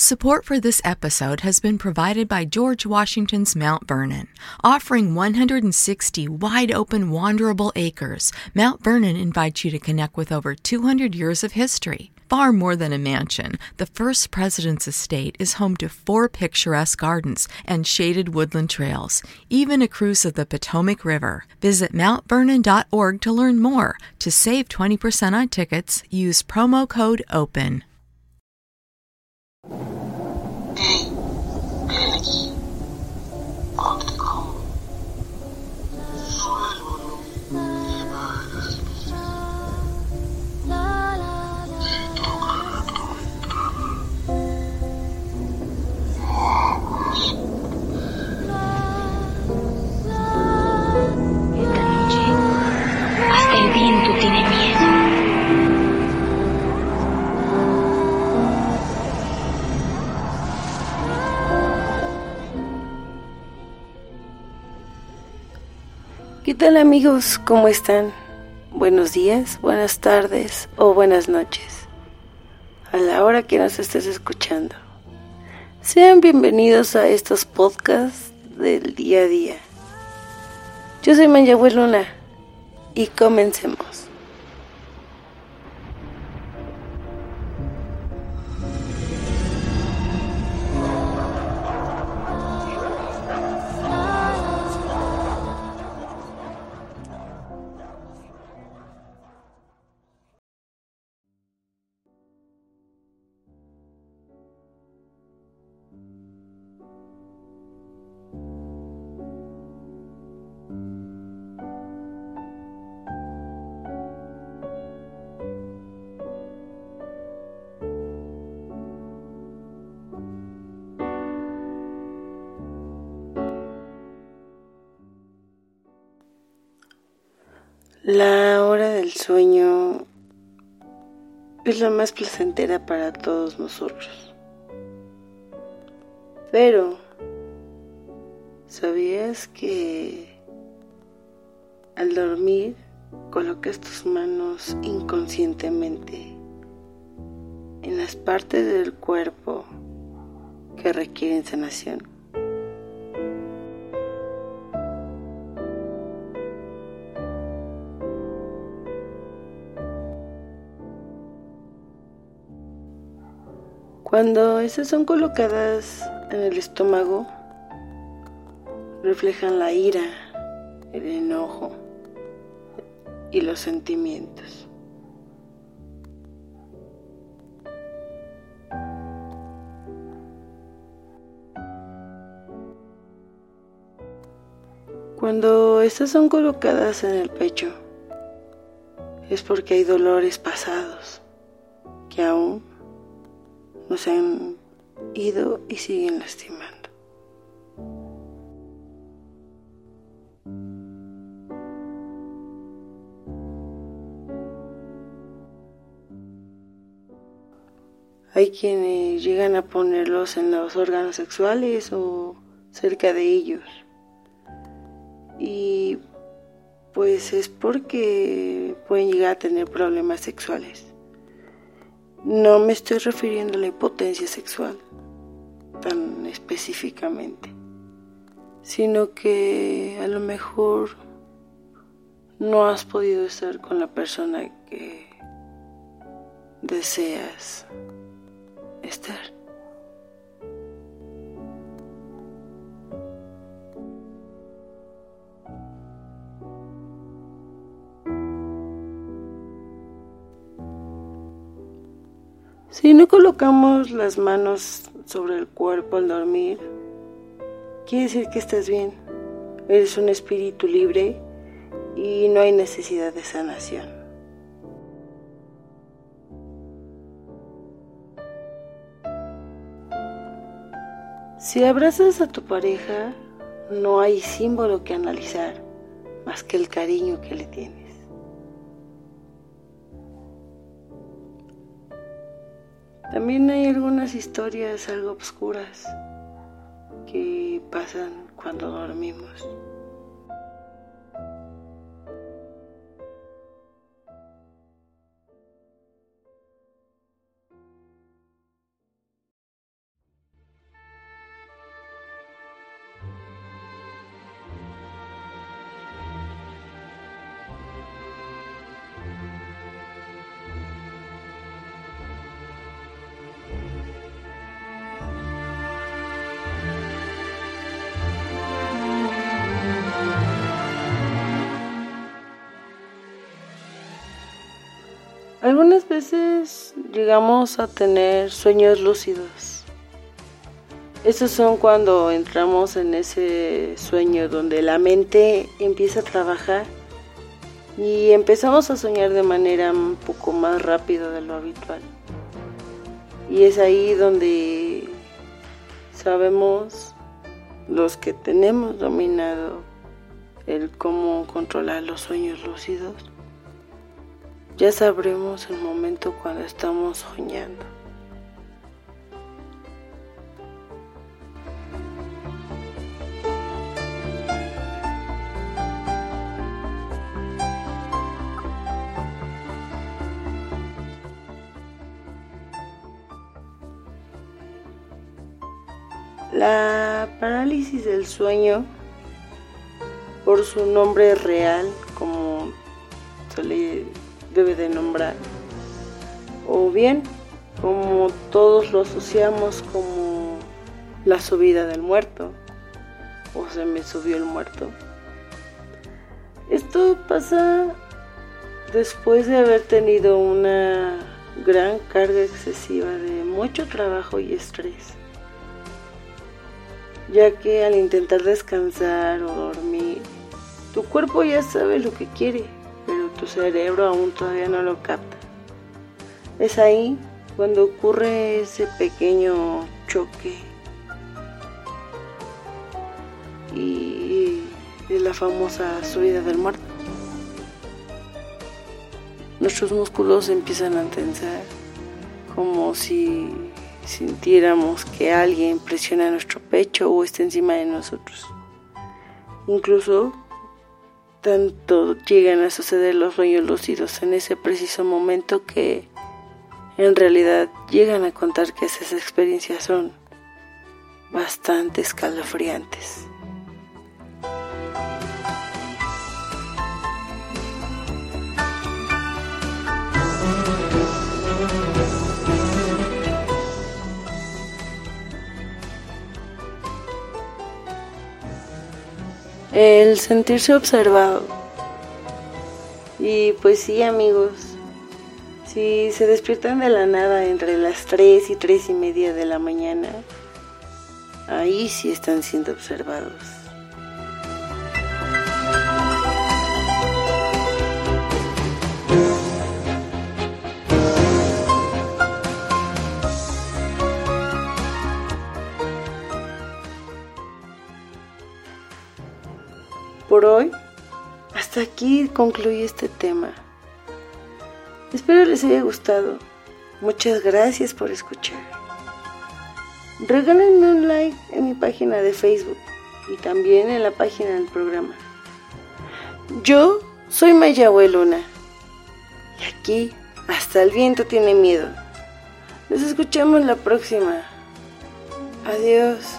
Support for this episode has been provided by George Washington's Mount Vernon. Offering 160 wide open, wanderable acres, Mount Vernon invites you to connect with over 200 years of history. Far more than a mansion, the first president's estate is home to four picturesque gardens and shaded woodland trails, even a cruise of the Potomac River. Visit mountvernon.org to learn more. To save 20% on tickets, use promo code OPEN you tal amigos? ¿Cómo están? Buenos días, buenas tardes o buenas noches. A la hora que nos estés escuchando. Sean bienvenidos a estos podcasts del día a día. Yo soy Mayagüez Luna y comencemos. La hora del sueño es la más placentera para todos nosotros. Pero, ¿sabías que al dormir colocas tus manos inconscientemente en las partes del cuerpo que requieren sanación? Cuando esas son colocadas en el estómago, reflejan la ira, el enojo y los sentimientos. Cuando estas son colocadas en el pecho, es porque hay dolores pasados que aún no se han ido y siguen lastimando. Hay quienes llegan a ponerlos en los órganos sexuales o cerca de ellos. Y pues es porque pueden llegar a tener problemas sexuales. No me estoy refiriendo a la impotencia sexual tan específicamente, sino que a lo mejor no has podido estar con la persona que deseas estar. Si no colocamos las manos sobre el cuerpo al dormir, quiere decir que estás bien. Eres un espíritu libre y no hay necesidad de sanación. Si abrazas a tu pareja, no hay símbolo que analizar más que el cariño que le tienes. También hay algunas historias algo oscuras que pasan cuando dormimos. Algunas veces llegamos a tener sueños lúcidos. Esos son cuando entramos en ese sueño donde la mente empieza a trabajar y empezamos a soñar de manera un poco más rápida de lo habitual. Y es ahí donde sabemos los que tenemos dominado el cómo controlar los sueños lúcidos ya sabremos el momento cuando estamos soñando. La parálisis del sueño, por su nombre real, como se le debe de nombrar. O bien, como todos lo asociamos como la subida del muerto, o se me subió el muerto. Esto pasa después de haber tenido una gran carga excesiva de mucho trabajo y estrés, ya que al intentar descansar o dormir, tu cuerpo ya sabe lo que quiere tu cerebro aún todavía no lo capta. Es ahí cuando ocurre ese pequeño choque y es la famosa subida del muerto. Nuestros músculos empiezan a tensar como si sintiéramos que alguien presiona nuestro pecho o está encima de nosotros. Incluso tanto llegan a suceder los sueños lúcidos en ese preciso momento que en realidad llegan a contar que esas experiencias son bastante escalofriantes. El sentirse observado. Y pues sí, amigos, si se despiertan de la nada entre las 3 y 3 y media de la mañana, ahí sí están siendo observados. Por hoy, hasta aquí concluye este tema. Espero les haya gustado. Muchas gracias por escuchar. Regálenme un like en mi página de Facebook y también en la página del programa. Yo soy Mayahue Luna y aquí hasta el viento tiene miedo. Nos escuchamos la próxima. Adiós.